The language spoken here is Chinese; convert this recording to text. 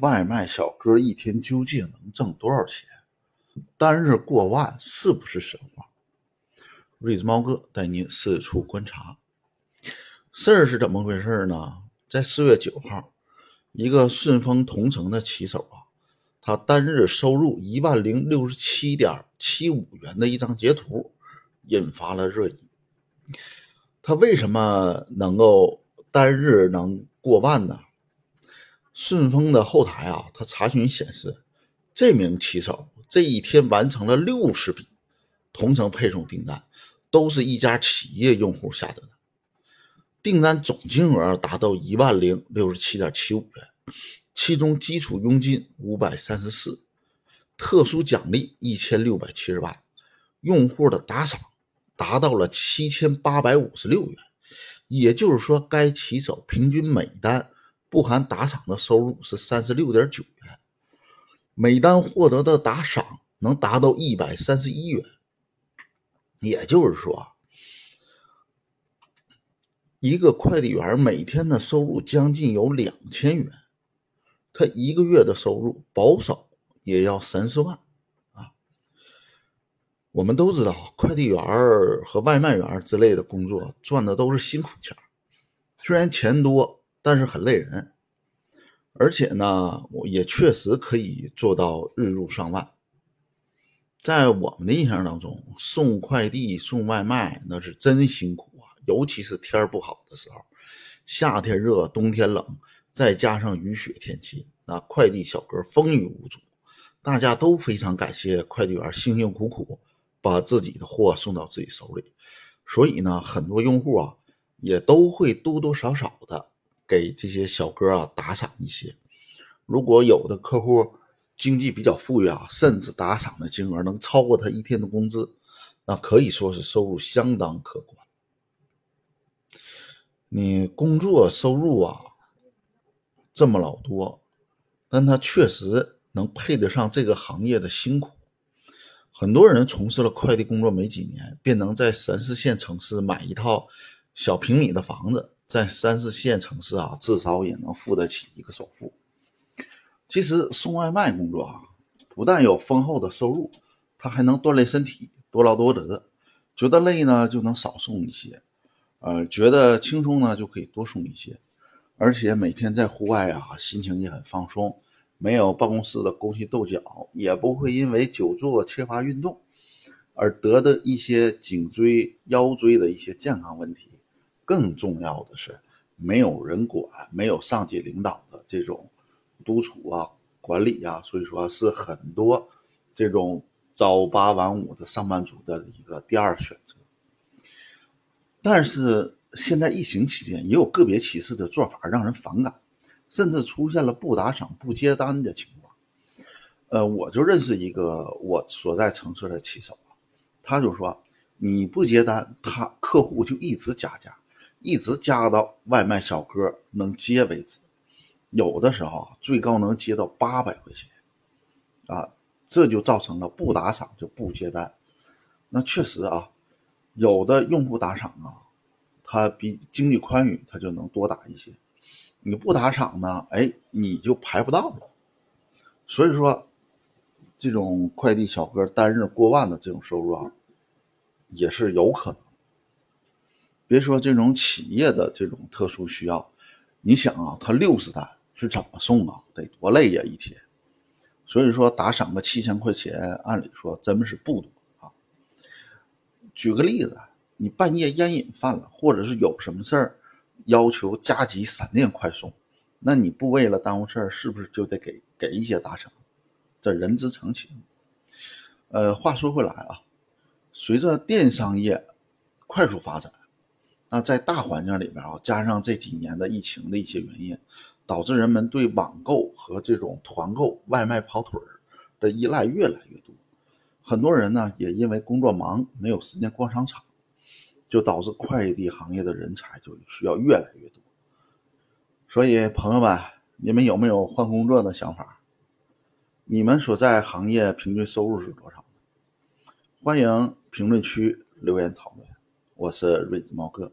外卖小哥一天究竟能挣多少钱？单日过万是不是神话？瑞子猫哥带您四处观察。事儿是怎么回事呢？在四月九号，一个顺丰同城的骑手啊，他单日收入一万零六十七点七五元的一张截图，引发了热议。他为什么能够单日能过万呢？顺丰的后台啊，他查询显示，这名骑手这一天完成了六十笔同城配送订单，都是一家企业用户下的。订单总金额达到一万零六十七点七五元，其中基础佣金五百三十四，特殊奖励一千六百七十八，用户的打赏达到了七千八百五十六元。也就是说，该骑手平均每单不含打赏的收入是三十六点九元，每单获得的打赏能达到一百三十一元。也就是说。一个快递员每天的收入将近有两千元，他一个月的收入保守也要三四万啊。我们都知道，快递员和外卖员之类的工作赚的都是辛苦钱，虽然钱多，但是很累人，而且呢，我也确实可以做到日入上万。在我们的印象当中，送快递、送外卖那是真辛苦啊。尤其是天不好的时候，夏天热，冬天冷，再加上雨雪天气，那快递小哥风雨无阻。大家都非常感谢快递员辛辛苦苦把自己的货送到自己手里，所以呢，很多用户啊也都会多多少少的给这些小哥啊打赏一些。如果有的客户经济比较富裕啊，甚至打赏的金额能超过他一天的工资，那可以说是收入相当可观。你工作收入啊这么老多，但他确实能配得上这个行业的辛苦。很多人从事了快递工作没几年，便能在三四线城市买一套小平米的房子，在三四线城市啊，至少也能付得起一个首付。其实送外卖工作啊，不但有丰厚的收入，他还能锻炼身体，多劳多得。觉得累呢，就能少送一些。呃，觉得轻松呢，就可以多送一些，而且每天在户外啊，心情也很放松，没有办公室的勾心斗角，也不会因为久坐缺乏运动而得的一些颈椎、腰椎的一些健康问题。更重要的是，没有人管，没有上级领导的这种督促啊、管理啊，所以说是很多这种朝八晚五的上班族的一个第二选择。但是现在疫情期间，也有个别骑士的做法让人反感，甚至出现了不打赏、不接单的情况。呃，我就认识一个我所在城市的骑手，他就说，你不接单，他客户就一直加价，一直加到外卖小哥能接为止，有的时候最高能接到八百块钱，啊，这就造成了不打赏就不接单。那确实啊。有的用户打赏啊，他比经济宽裕，他就能多打一些。你不打赏呢，哎，你就排不到了。所以说，这种快递小哥单日过万的这种收入啊，也是有可能。别说这种企业的这种特殊需要，你想啊，他六十单是怎么送啊？得多累呀一天。所以说，打赏个七千块钱，按理说真是不多啊。举个例子，你半夜烟瘾犯了，或者是有什么事儿，要求加急闪电快送，那你不为了耽误事儿，是不是就得给给一些打赏？这人之常情。呃，话说回来啊，随着电商业快速发展，那在大环境里边啊，加上这几年的疫情的一些原因，导致人们对网购和这种团购、外卖跑腿儿的依赖越来越多。很多人呢，也因为工作忙，没有时间逛商场，就导致快递行业的人才就需要越来越多。所以，朋友们，你们有没有换工作的想法？你们所在行业平均收入是多少？欢迎评论区留言讨论。我是瑞子猫哥。